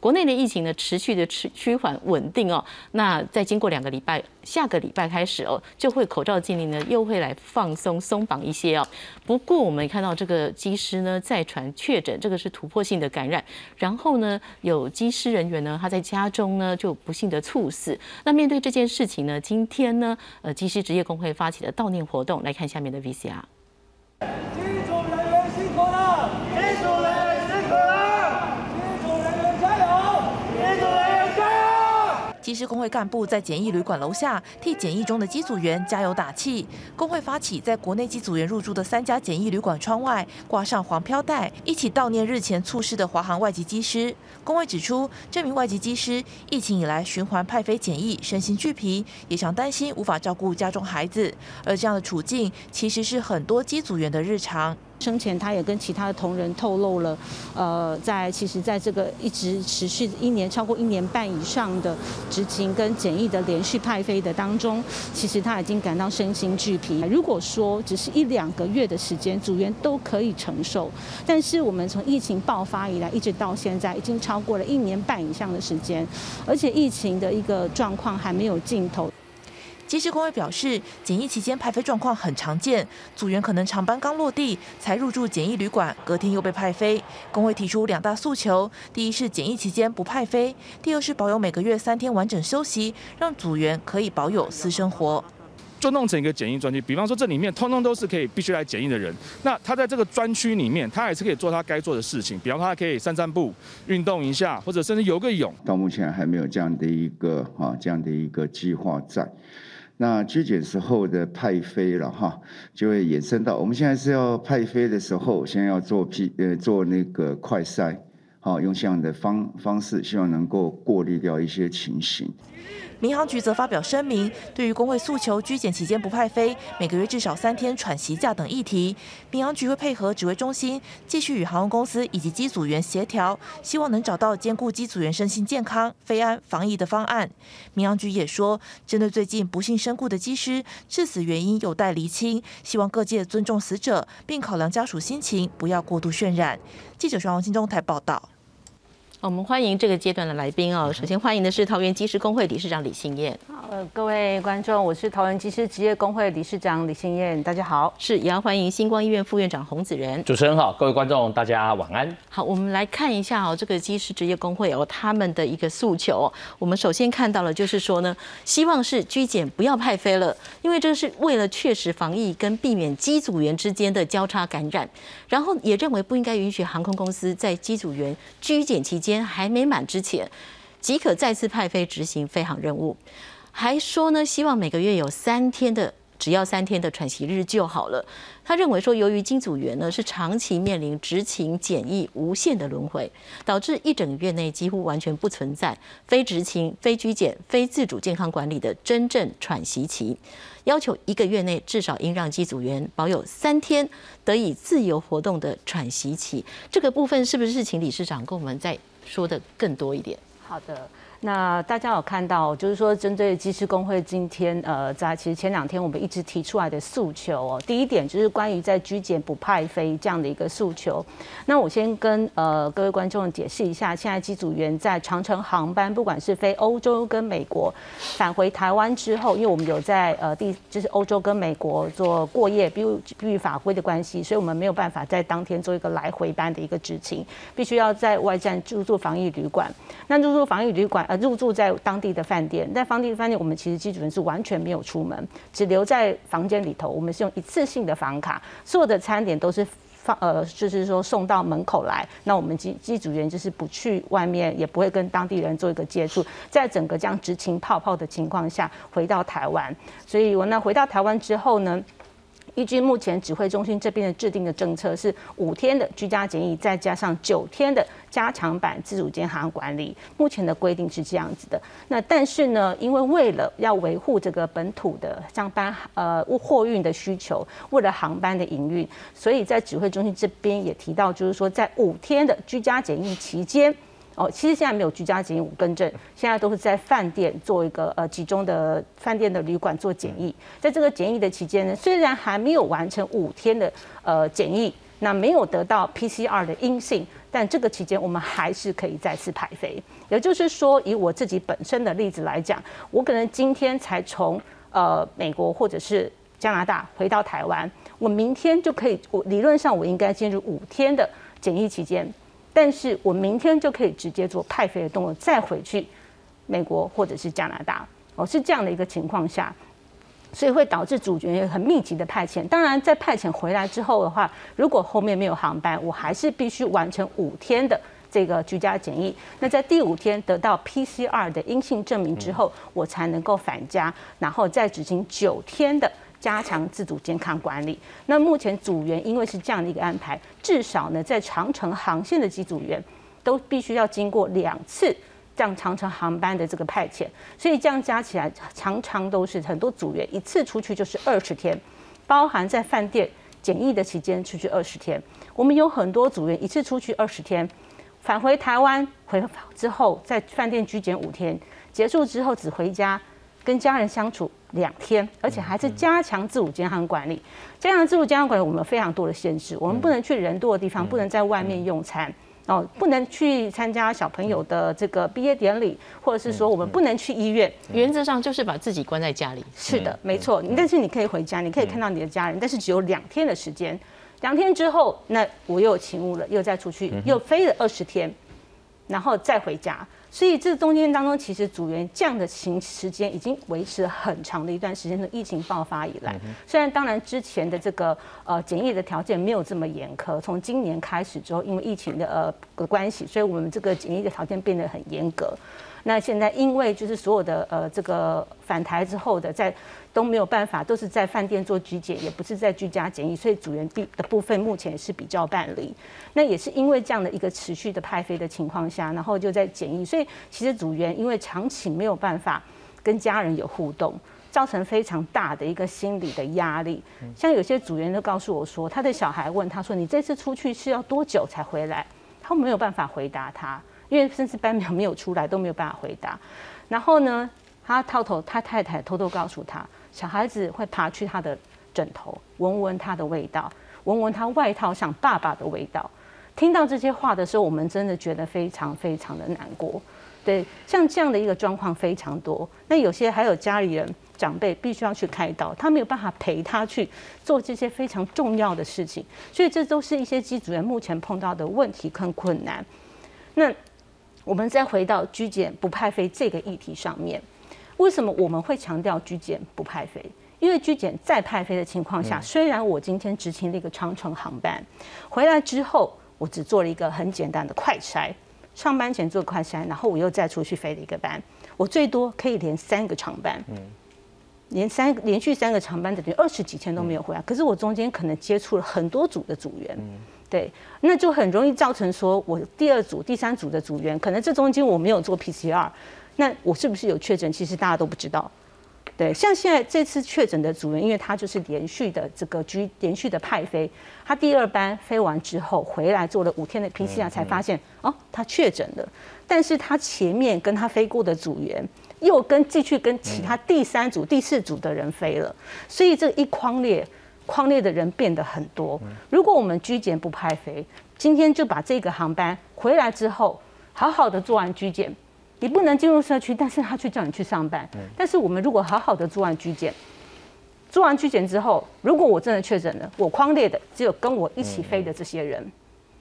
国内的疫情呢持续的趋趋缓稳定哦，那在经过两个礼拜，下个礼拜开始哦，就会口罩禁令呢又会来放松松绑一些哦。不过我们看到这个机师呢再传确诊，这个是突破性的感染，然后呢有机师人员呢他在家中呢就不幸的猝死。那面对这件事情呢，今天呢呃机师职业工会发起的悼念活动，来看下面的 VCR。机师工会干部在简易旅馆楼下替检疫中的机组员加油打气。工会发起在国内机组员入住的三家简易旅馆窗外挂上黄飘带，一起悼念日前猝逝的华航外籍机师。工会指出，这名外籍机师疫情以来循环派飞检疫，身心俱疲，也常担心无法照顾家中孩子。而这样的处境，其实是很多机组员的日常。生前他也跟其他的同仁透露了，呃，在其实在这个一直持续一年超过一年半以上的执勤跟检疫的连续派飞的当中，其实他已经感到身心俱疲。如果说只是一两个月的时间，组员都可以承受，但是我们从疫情爆发以来一直到现在，已经超过了一年半以上的时间，而且疫情的一个状况还没有尽头。机师工会表示，检疫期间派飞状况很常见，组员可能长班刚落地才入住检疫旅馆，隔天又被派飞。工会提出两大诉求：第一是检疫期间不派飞；第二是保有每个月三天完整休息，让组员可以保有私生活。就弄成一个检疫专区，比方说这里面通通都是可以必须来检疫的人，那他在这个专区里面，他还是可以做他该做的事情，比方说他可以散散步、运动一下，或者甚至游个泳。到目前还没有这样的一个啊这样的一个计划在。那居检时候的派飞了哈，就会延伸到我们现在是要派飞的时候，先要做 P 呃做那个快筛，好用这样的方方式，希望能够过滤掉一些情形。民航局则发表声明，对于工会诉求居检期间不派飞、每个月至少三天喘息假等议题，民航局会配合指挥中心，继续与航空公司以及机组员协调，希望能找到兼顾机组员身心健康、飞安防疫的方案。民航局也说，针对最近不幸身故的机师，致死原因有待厘清，希望各界尊重死者，并考量家属心情，不要过度渲染。记者徐王新中台报道。我们欢迎这个阶段的来宾哦。首先欢迎的是桃园机师工会理事长李信燕。呃，各位观众，我是桃园机师职业工会理事长李信燕，大家好。是，也要欢迎星光医院副院长洪子仁。主持人好，各位观众大家晚安。好，我们来看一下哦，这个机师职业工会哦，他们的一个诉求。我们首先看到了，就是说呢，希望是居检不要派飞了，因为这是为了确实防疫跟避免机组员之间的交叉感染。然后也认为不应该允许航空公司在机组员拘检期间。还没满之前，即可再次派飞执行飞航任务。还说呢，希望每个月有三天的，只要三天的喘息日就好了。他认为说，由于机组员呢是长期面临执勤检疫无限的轮回，导致一整月内几乎完全不存在非执勤、非居检、非自主健康管理的真正喘息期。要求一个月内至少应让机组员保有三天得以自由活动的喘息期。这个部分是不是请理事长跟我们再说的更多一点？好的。那大家有看到，就是说针对机师工会今天，呃，在其实前两天我们一直提出来的诉求哦，第一点就是关于在居检不派飞这样的一个诉求。那我先跟呃各位观众解释一下，现在机组员在长城航班，不管是飞欧洲跟美国返回台湾之后，因为我们有在呃第就是欧洲跟美国做过夜，比如基于法规的关系，所以我们没有办法在当天做一个来回班的一个执勤，必须要在外站入住防疫旅馆。那入住防疫旅馆。呃，入住在当地的饭店，在当地的饭店，我们其实机组员是完全没有出门，只留在房间里头。我们是用一次性的房卡，所有的餐点都是放呃，就是说送到门口来。那我们机机组员就是不去外面，也不会跟当地人做一个接触，在整个这样执勤泡泡的情况下回到台湾。所以我那回到台湾之后呢？依据目前指挥中心这边的制定的政策，是五天的居家检疫，再加上九天的加强版自主健康管理。目前的规定是这样子的。那但是呢，因为为了要维护这个本土的上班呃货运的需求，为了航班的营运，所以在指挥中心这边也提到，就是说在五天的居家检疫期间。哦，其实现在没有居家检疫五更正，现在都是在饭店做一个呃集中的饭店的旅馆做检疫。在这个检疫的期间呢，虽然还没有完成五天的呃检疫，那没有得到 PCR 的阴性，但这个期间我们还是可以再次排飞。也就是说，以我自己本身的例子来讲，我可能今天才从呃美国或者是加拿大回到台湾，我明天就可以，我理论上我应该进入五天的检疫期间，但是我明天就可以直接做派飞的动作，再回去美国或者是加拿大。哦，是这样的一个情况下。所以会导致主角很密集的派遣。当然，在派遣回来之后的话，如果后面没有航班，我还是必须完成五天的这个居家检疫。那在第五天得到 PCR 的阴性证明之后，我才能够返家，然后再执行九天的加强自主健康管理。那目前组员因为是这样的一个安排，至少呢，在长城航线的机组员都必须要经过两次。这样长城航班的这个派遣，所以这样加起来常常都是很多组员一次出去就是二十天，包含在饭店检疫的期间出去二十天。我们有很多组员一次出去二十天，返回台湾回之后在饭店居检五天，结束之后只回家跟家人相处两天，而且还是加强自主健康管理。加强自主健康管理，我们非常多的限制，我们不能去人多的地方，不能在外面用餐。哦，不能去参加小朋友的这个毕业典礼，或者是说我们不能去医院。原则上就是把自己关在家里。是的，没错。但是你可以回家，你可以看到你的家人，但是只有两天的时间。两天之后，那我又有勤务了，又再出去，又飞了二十天，然后再回家。所以这中间当中，其实组员这样的行时间已经维持了很长的一段时间。从疫情爆发以来，虽然当然之前的这个呃检疫的条件没有这么严苛，从今年开始之后，因为疫情的呃的关系，所以我们这个检疫的条件变得很严格。那现在因为就是所有的呃这个返台之后的在都没有办法，都是在饭店做居检，也不是在居家检疫，所以组员的的部分目前是比较办理。那也是因为这样的一个持续的派飞的情况下，然后就在检疫，所以其实组员因为长期没有办法跟家人有互动，造成非常大的一个心理的压力。像有些组员都告诉我说，他的小孩问他说：“你这次出去是要多久才回来？”他没有办法回答他。因为甚至班表没有出来，都没有办法回答。然后呢，他偷偷，他太太偷偷告诉他，小孩子会爬去他的枕头，闻闻他的味道，闻闻他外套上爸爸的味道。听到这些话的时候，我们真的觉得非常非常的难过。对，像这样的一个状况非常多。那有些还有家里人长辈必须要去开刀，他没有办法陪他去做这些非常重要的事情。所以这都是一些机组员目前碰到的问题跟困难。那。我们再回到居检不派飞这个议题上面，为什么我们会强调居检不派飞？因为居检在派飞的情况下，虽然我今天执行了一个长程航班，回来之后我只做了一个很简单的快筛，上班前做快筛，然后我又再出去飞了一个班，我最多可以连三个长班，连三连续三个长班等于二十几天都没有回来，可是我中间可能接触了很多组的组员。对，那就很容易造成说，我第二组、第三组的组员，可能这中间我没有做 PCR，那我是不是有确诊？其实大家都不知道。对，像现在这次确诊的组员，因为他就是连续的这个居连续的派飞，他第二班飞完之后回来做了五天的 PCR，才发现哦，他确诊了。但是他前面跟他飞过的组员，又跟继续跟其他第三组、第四组的人飞了，所以这一框列。框列的人变得很多。如果我们居检不派飞，今天就把这个航班回来之后，好好的做完居检，你不能进入社区，但是他却叫你去上班。但是我们如果好好的做完居检，做完居检之后，如果我真的确诊了，我框列的只有跟我一起飞的这些人，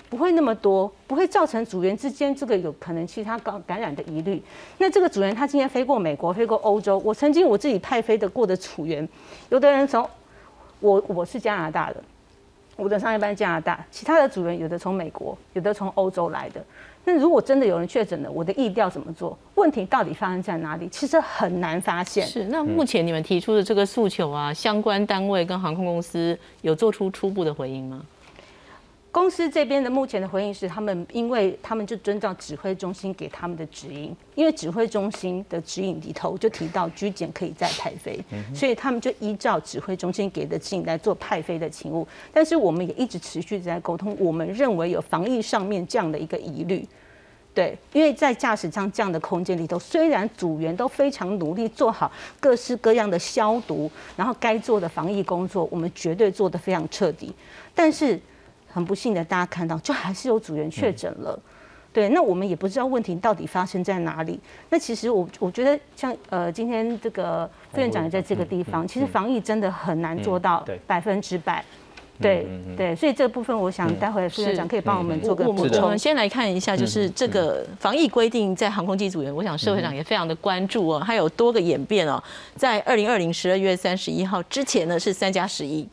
不会那么多，不会造成组员之间这个有可能其他感感染的疑虑。那这个组员他今天飞过美国，飞过欧洲，我曾经我自己派飞的过的组员，有的人从。我我是加拿大的，我的上一班加拿大，其他的组员有的从美国，有的从欧洲来的。那如果真的有人确诊了，我的意调怎么做？问题到底发生在哪里？其实很难发现。是，那目前你们提出的这个诉求啊，相关单位跟航空公司有做出初步的回应吗？公司这边的目前的回应是，他们因为他们就遵照指挥中心给他们的指引，因为指挥中心的指引里头就提到居检可以再派飞，所以他们就依照指挥中心给的指引来做派飞的勤务。但是我们也一直持续在沟通，我们认为有防疫上面这样的一个疑虑，对，因为在驾驶舱这样的空间里头，虽然组员都非常努力做好各式各样的消毒，然后该做的防疫工作，我们绝对做得非常彻底，但是。很不幸的，大家看到就还是有组员确诊了。对，那我们也不知道问题到底发生在哪里。那其实我我觉得，像呃，今天这个副院长也在这个地方，其实防疫真的很难做到百分之百。对对，所以这部分，我想待会副院长可以帮我们做个补充。我们先来看一下，就是这个防疫规定在航空机组员，我想社会上也非常的关注哦，它有多个演变哦。在二零二零十二月三十一号之前呢是三加十一，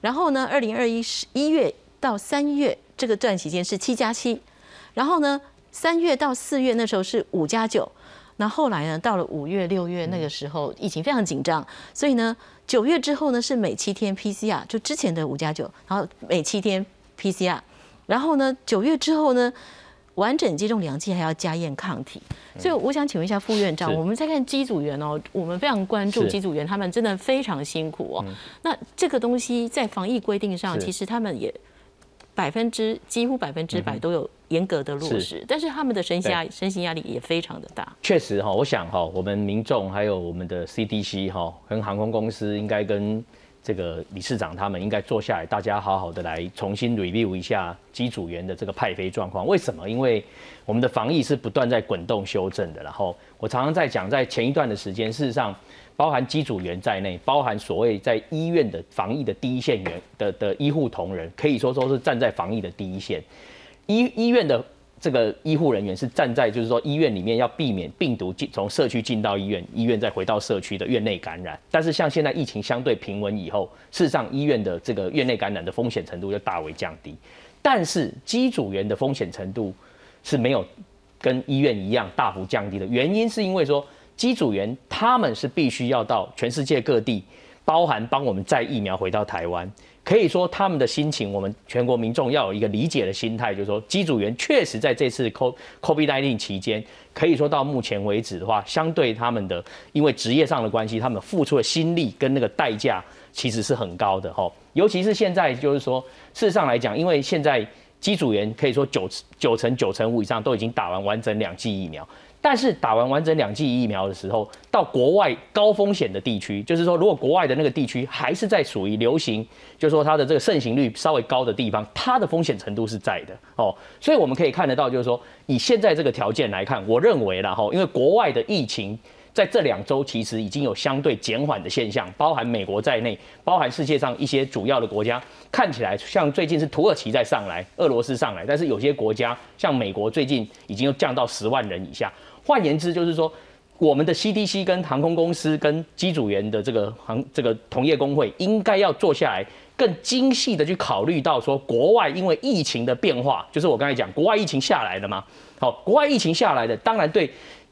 然后呢二零二一十一月到三月这个段期间是七加七，然后呢三月到四月那时候是五加九，那后来呢到了五月六月那个时候疫情非常紧张，所以呢。九月之后呢，是每七天 PCR，就之前的五加九，然后每七天 PCR，然后呢，九月之后呢，完整接种两剂还要加验抗体。所以我想请问一下副院长，我们在看机组员哦，我们非常关注机组员，他们真的非常辛苦哦。那这个东西在防疫规定上，其实他们也。百分之几乎百分之百都有严格的落实，但是他们的身心压身心压力也非常的大。确实哈，我想哈，我们民众还有我们的 CDC 哈，跟航空公司应该跟这个理事长他们应该坐下来，大家好好的来重新 review 一下机组员的这个派飞状况。为什么？因为我们的防疫是不断在滚动修正的。然后我常常在讲，在前一段的时间，事实上。包含机组员在内，包含所谓在医院的防疫的第一线员的的医护同仁，可以说说是站在防疫的第一线。医医院的这个医护人员是站在，就是说医院里面要避免病毒进从社区进到医院，医院再回到社区的院内感染。但是像现在疫情相对平稳以后，事实上医院的这个院内感染的风险程度就大为降低。但是机组员的风险程度是没有跟医院一样大幅降低的，原因是因为说。机组员他们是必须要到全世界各地，包含帮我们载疫苗回到台湾。可以说他们的心情，我们全国民众要有一个理解的心态，就是说机组员确实在这次 COVID-19 期间，可以说到目前为止的话，相对他们的因为职业上的关系，他们付出的心力跟那个代价其实是很高的哈。尤其是现在，就是说事实上来讲，因为现在机组员可以说九九成九成五以上都已经打完完整两剂疫苗。但是打完完整两剂疫苗的时候，到国外高风险的地区，就是说，如果国外的那个地区还是在属于流行，就是说它的这个盛行率稍微高的地方，它的风险程度是在的哦。所以我们可以看得到，就是说，以现在这个条件来看，我认为啦哈，因为国外的疫情在这两周其实已经有相对减缓的现象，包含美国在内，包含世界上一些主要的国家，看起来像最近是土耳其在上来，俄罗斯上来，但是有些国家像美国最近已经又降到十万人以下。换言之，就是说，我们的 CDC 跟航空公司跟机组员的这个航这个同业工会，应该要坐下来，更精细的去考虑到说，国外因为疫情的变化，就是我刚才讲，国外疫情下来了嘛，好，国外疫情下来的，当然对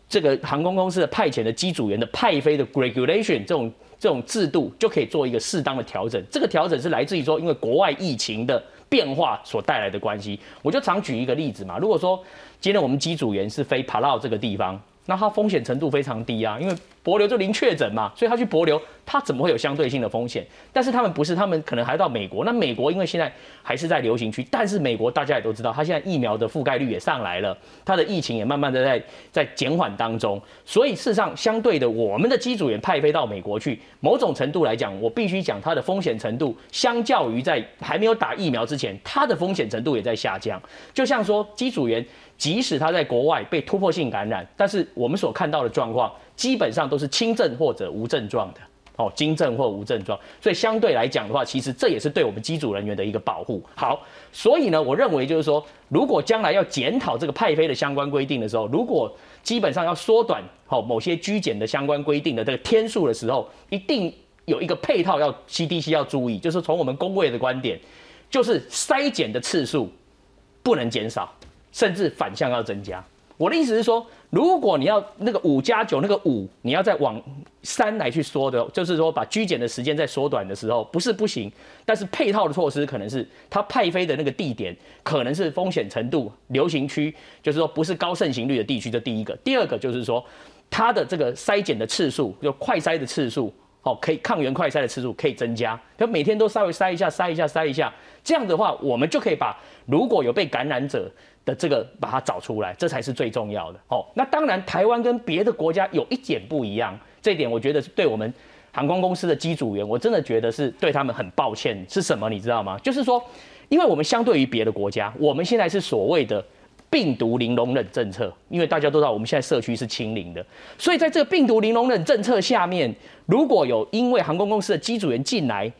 这个航空公司的派遣的机组员的派飞的 regulation 这种这种制度，就可以做一个适当的调整。这个调整是来自于说，因为国外疫情的变化所带来的关系。我就常举一个例子嘛，如果说。今天我们机组员是飞帕劳这个地方，那它风险程度非常低啊，因为博流就零确诊嘛，所以他去博流。它怎么会有相对性的风险？但是他们不是，他们可能还到美国。那美国因为现在还是在流行区，但是美国大家也都知道，它现在疫苗的覆盖率也上来了，它的疫情也慢慢的在在减缓当中。所以事实上，相对的，我们的机组员派飞到美国去，某种程度来讲，我必须讲它的风险程度，相较于在还没有打疫苗之前，它的风险程度也在下降。就像说，机组员即使他在国外被突破性感染，但是我们所看到的状况，基本上都是轻症或者无症状的。哦，轻症或无症状，所以相对来讲的话，其实这也是对我们机组人员的一个保护。好，所以呢，我认为就是说，如果将来要检讨这个派飞的相关规定的时候，如果基本上要缩短哦某些居检的相关规定的这个天数的时候，一定有一个配套要 CDC 要注意，就是从我们工位的观点，就是筛检的次数不能减少，甚至反向要增加。我的意思是说，如果你要那个五加九那个五，你要再往三来去说的，就是说把居检的时间再缩短的时候，不是不行，但是配套的措施可能是它派飞的那个地点可能是风险程度流行区，就是说不是高盛行率的地区。这第一个，第二个就是说它的这个筛检的次数，就快筛的次数，哦，可以抗原快筛的次数可以增加，就每天都稍微筛一下，筛一下，筛一下，这样的话，我们就可以把如果有被感染者。的这个把它找出来，这才是最重要的哦。那当然，台湾跟别的国家有一点不一样，这一点我觉得是对我们航空公司的机组员，我真的觉得是对他们很抱歉。是什么？你知道吗？就是说，因为我们相对于别的国家，我们现在是所谓的病毒零容忍政策，因为大家都知道我们现在社区是清零的，所以在这个病毒零容忍政策下面，如果有因为航空公司的机组员进来，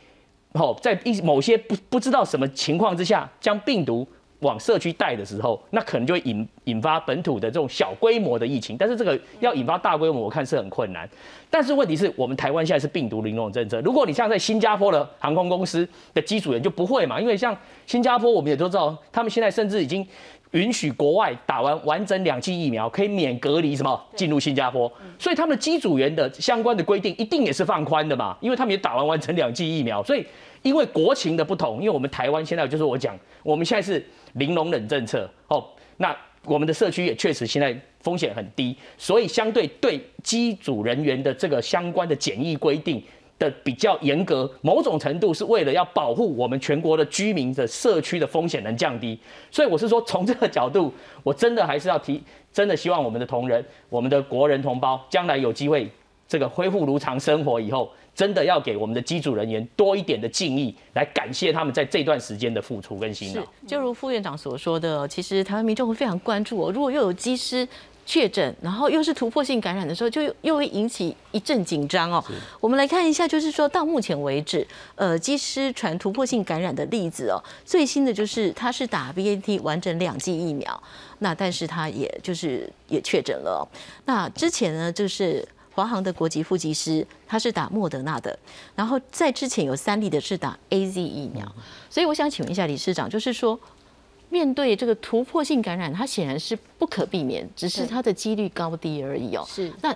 哦，在一某些不不知道什么情况之下，将病毒往社区带的时候，那可能就会引引发本土的这种小规模的疫情。但是这个要引发大规模，我看是很困难。但是问题是我们台湾现在是病毒零容忍政策，如果你像在新加坡的航空公司的机组员就不会嘛，因为像新加坡我们也都知道，他们现在甚至已经允许国外打完完整两剂疫苗可以免隔离什么进入新加坡，所以他们的机组员的相关的规定一定也是放宽的嘛，因为他们也打完完整两剂疫苗，所以因为国情的不同，因为我们台湾现在就是我讲，我们现在是零容忍政策。哦，那我们的社区也确实现在风险很低，所以相对对机组人员的这个相关的检疫规定的比较严格，某种程度是为了要保护我们全国的居民的社区的风险能降低。所以我是说，从这个角度，我真的还是要提，真的希望我们的同仁、我们的国人同胞，将来有机会这个恢复如常生活以后，真的要给我们的机组人员多一点的敬意，来感谢他们在这段时间的付出跟辛劳。，就如副院长所说的，其实台湾民众会非常关注哦。如果又有机师确诊，然后又是突破性感染的时候，就又会引起一阵紧张哦。我们来看一下，就是说到目前为止，呃，机师传突破性感染的例子哦，最新的就是他是打 BNT 完整两剂疫苗，那但是他也就是也确诊了哦、那之前呢，就是。华航的国籍副机师，他是打莫德纳的，然后在之前有三例的是打 A Z 疫苗，所以我想请问一下理事长，就是说，面对这个突破性感染，它显然是不可避免，只是它的几率高低而已哦。是那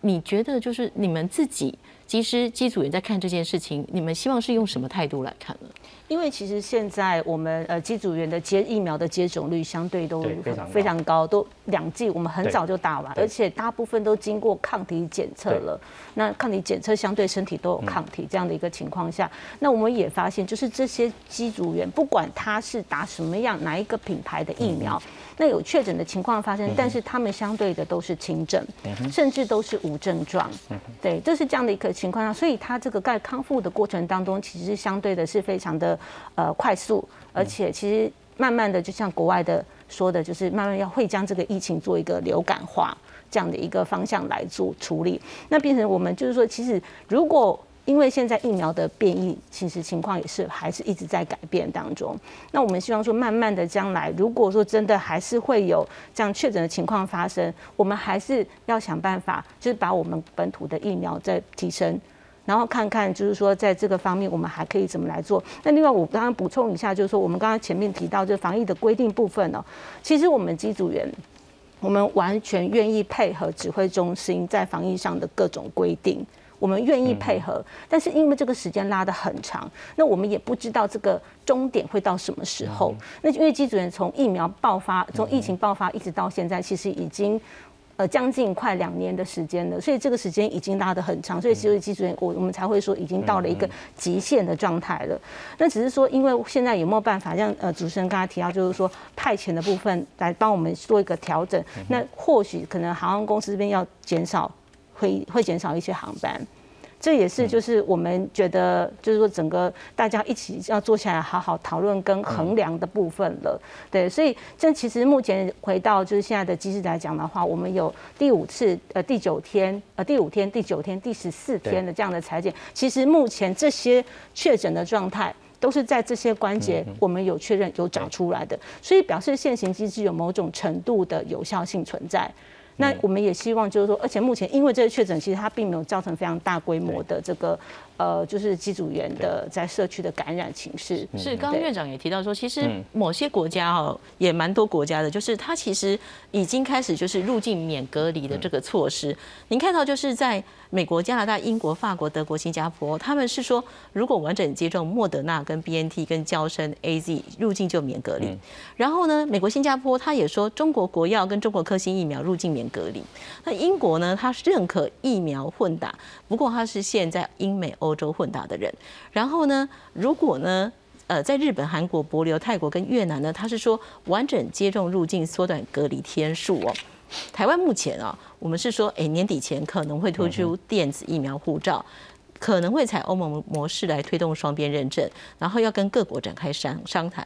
你觉得，就是你们自己机师机组员在看这件事情，你们希望是用什么态度来看呢？因为其实现在我们呃机组员的接疫苗的接种率相对都非常高。非常高，都两剂我们很早就打完，而且大部分都经过抗体检测了。那抗体检测相对身体都有抗体这样的一个情况下，那我们也发现，就是这些机组员不管他是打什么样哪一个品牌的疫苗，那有确诊的情况发生，但是他们相对的都是轻症，甚至都是无症状。对，就是这样的一个情况下，所以他这个在康复的过程当中，其实相对的是非常的呃快速，而且其实慢慢的就像国外的说的，就是慢慢要会将这个疫情做一个流感化这样的一个方向来做处理。那变成我们就是说，其实如果因为现在疫苗的变异，其实情况也是还是一直在改变当中。那我们希望说，慢慢的将来，如果说真的还是会有这样确诊的情况发生，我们还是要想办法，就是把我们本土的疫苗再提升。然后看看，就是说在这个方面，我们还可以怎么来做？那另外，我刚刚补充一下，就是说我们刚刚前面提到，这防疫的规定部分呢、其实我们机组员，我们完全愿意配合指挥中心在防疫上的各种规定。我们愿意配合，但是因为这个时间拉得很长，那我们也不知道这个终点会到什么时候。那因为机组员从疫苗爆发，从疫情爆发一直到现在，其实已经呃将近快两年的时间了，所以这个时间已经拉得很长，所以其实机组员我我们才会说已经到了一个极限的状态了。那只是说，因为现在有没有办法像呃主持人刚才提到，就是说派遣的部分来帮我们做一个调整，那或许可能航空公司这边要减少，会会减少一些航班。这也是就是我们觉得，就是说整个大家一起要坐下来好好讨论跟衡量的部分了。对，所以这其实目前回到就是现在的机制来讲的话，我们有第五次、呃第九天、呃第五天、第九天、第十四天的这样的裁剪。其实目前这些确诊的状态。都是在这些关节，我们有确认有找出来的，所以表示现行机制有某种程度的有效性存在。那我们也希望就是说，而且目前因为这个确诊，其实它并没有造成非常大规模的这个呃，就是机组员的在社区的感染情势。是，刚刚院长也提到说，其实嗯某些国家哦，也蛮多国家的，就是它其实已经开始就是入境免隔离的这个措施。您看到就是在美国、加拿大、英国、法国、德国、新加坡，他们是说，如果完整接种莫德纳、跟 BNT、跟交生 AZ 入境就免隔离。然后呢，美国、新加坡他也说，中国国药跟中国科兴疫苗入境免隔离。那英国呢，它是认可疫苗混打，不过它是现在英美欧洲混打的人。然后呢，如果呢，呃，在日本、韩国、帛琉、泰国跟越南呢，他是说完整接种入境缩短隔离天数哦。台湾目前啊，我们是说，哎，年底前可能会推出电子疫苗护照。可能会采欧盟模式来推动双边认证，然后要跟各国展开商商谈。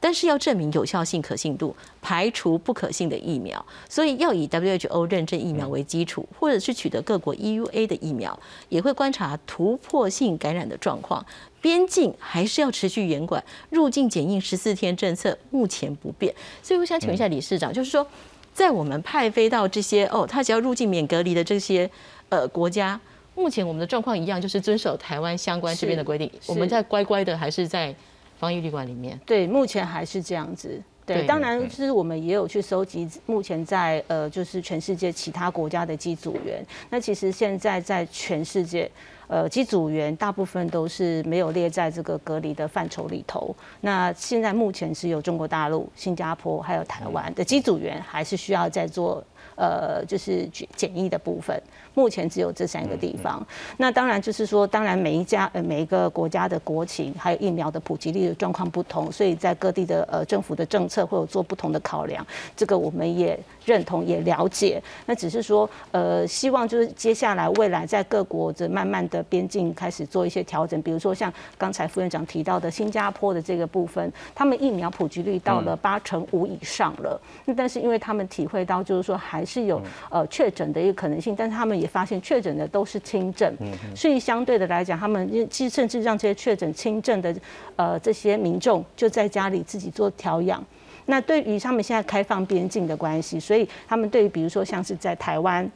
但是要证明有效性、可信度，排除不可信的疫苗，所以要以 WHO 认证疫苗为基础，或者是取得各国 EUA 的疫苗，也会观察突破性感染的状况。边境还是要持续严管，入境检疫十四天政策目前不变。所以我想请问一下理事长，就是说，在我们派飞到这些哦，他只要入境免隔离的这些呃国家，目前我们的状况一样，就是遵守台湾相关这边的规定，我们在乖乖的还是在。防疫旅馆里面，对，目前还是这样子。对，当然就是我们也有去收集目前在呃，就是全世界其他国家的机组员。那其实现在在全世界，呃，机组员大部分都是没有列在这个隔离的范畴里头。那现在目前是有中国大陆、新加坡还有台湾的机组员，还是需要在做呃，就是检疫的部分。目前只有这三个地方。那当然就是说，当然每一家呃每一个国家的国情还有疫苗的普及率的状况不同，所以在各地的呃政府的政策会有做不同的考量。这个我们也认同也了解。那只是说呃希望就是接下来未来在各国的慢慢的边境开始做一些调整，比如说像刚才副院长提到的新加坡的这个部分，他们疫苗普及率到了八成五以上了。那但是因为他们体会到就是说还是有呃确诊的一个可能性，但是他们也发现确诊的都是轻症，所以相对的来讲，他们其实甚至让这些确诊轻症的呃这些民众就在家里自己做调养。那对于他们现在开放边境的关系，所以他们对于比如说像是在台湾。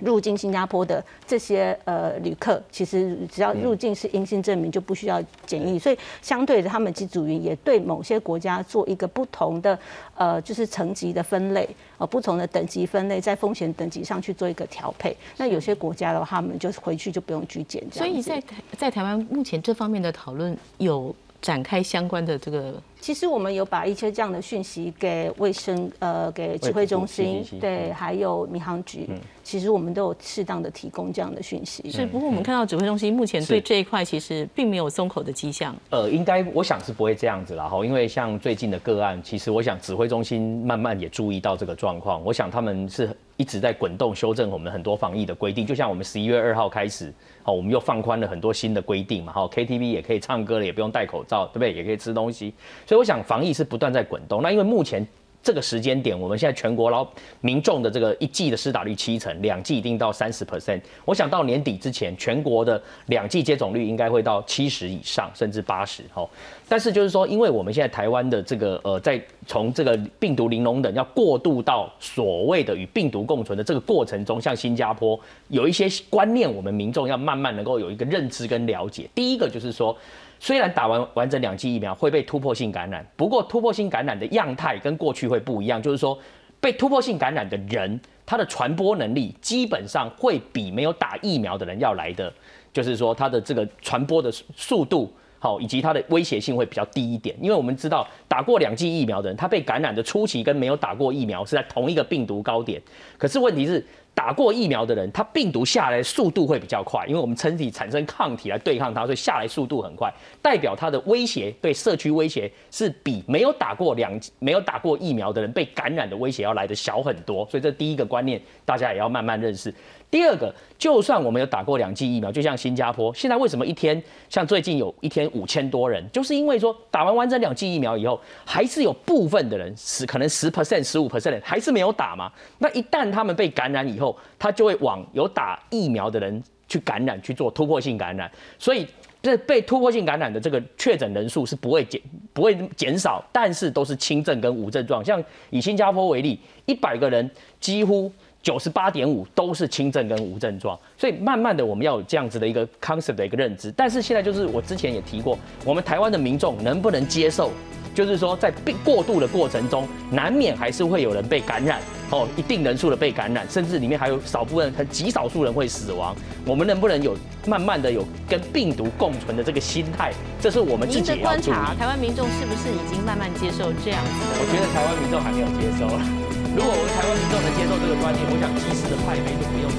入境新加坡的这些呃旅客，其实只要入境是阴性证明，就不需要检疫。所以相对的，他们机组员也对某些国家做一个不同的呃，就是层级的分类，呃，不同的等级分类，在风险等级上去做一个调配。那有些国家的话，他们就是回去就不用居检。所以在台在台湾目前这方面的讨论有展开相关的这个。其实我们有把一些这样的讯息给卫生呃给指挥中心，对，还有民航局，其实我们都有适当的提供这样的讯息。是，不过我们看到指挥中心目前对这一块其实并没有松口的迹象。呃，应该我想是不会这样子了哈，因为像最近的个案，其实我想指挥中心慢慢也注意到这个状况，我想他们是一直在滚动修正我们很多防疫的规定，就像我们十一月二号开始，好，我们又放宽了很多新的规定嘛，好，KTV 也可以唱歌了，也不用戴口罩，对不对？也可以吃东西。所以所以我想防疫是不断在滚动。那因为目前这个时间点，我们现在全国老民众的这个一剂的施打率七成，两剂一定到三十 percent。我想到年底之前，全国的两剂接种率应该会到七十以上，甚至八十。哈，但是就是说，因为我们现在台湾的这个呃，在从这个病毒零容等要过渡到所谓的与病毒共存的这个过程中，像新加坡有一些观念，我们民众要慢慢能够有一个认知跟了解。第一个就是说。虽然打完完整两剂疫苗会被突破性感染，不过突破性感染的样态跟过去会不一样，就是说被突破性感染的人，他的传播能力基本上会比没有打疫苗的人要来的，就是说他的这个传播的速度好，以及他的威胁性会比较低一点。因为我们知道打过两剂疫苗的人，他被感染的初期跟没有打过疫苗是在同一个病毒高点，可是问题是。打过疫苗的人，他病毒下来速度会比较快，因为我们身体产生抗体来对抗它，所以下来速度很快，代表它的威胁对社区威胁是比没有打过两没有打过疫苗的人被感染的威胁要来的小很多。所以这第一个观念，大家也要慢慢认识。第二个，就算我们有打过两剂疫苗，就像新加坡，现在为什么一天像最近有一天五千多人，就是因为说打完完整两剂疫苗以后，还是有部分的人十可能十 percent、十五 percent 人还是没有打嘛？那一旦他们被感染以后，他就会往有打疫苗的人去感染，去做突破性感染。所以这被突破性感染的这个确诊人数是不会减不会减少，但是都是轻症跟无症状。像以新加坡为例，一百个人几乎。九十八点五都是轻症跟无症状，所以慢慢的我们要有这样子的一个 concept 的一个认知。但是现在就是我之前也提过，我们台湾的民众能不能接受，就是说在病过度的过程中，难免还是会有人被感染哦，一定人数的被感染，甚至里面还有少部分很极少数人会死亡。我们能不能有慢慢的有跟病毒共存的这个心态？这是我们自己要观察，台湾民众是不是已经慢慢接受这样子？我觉得台湾民众还没有接受。如果我们台湾民众能接受这个观念，我想及时的派飞就不用。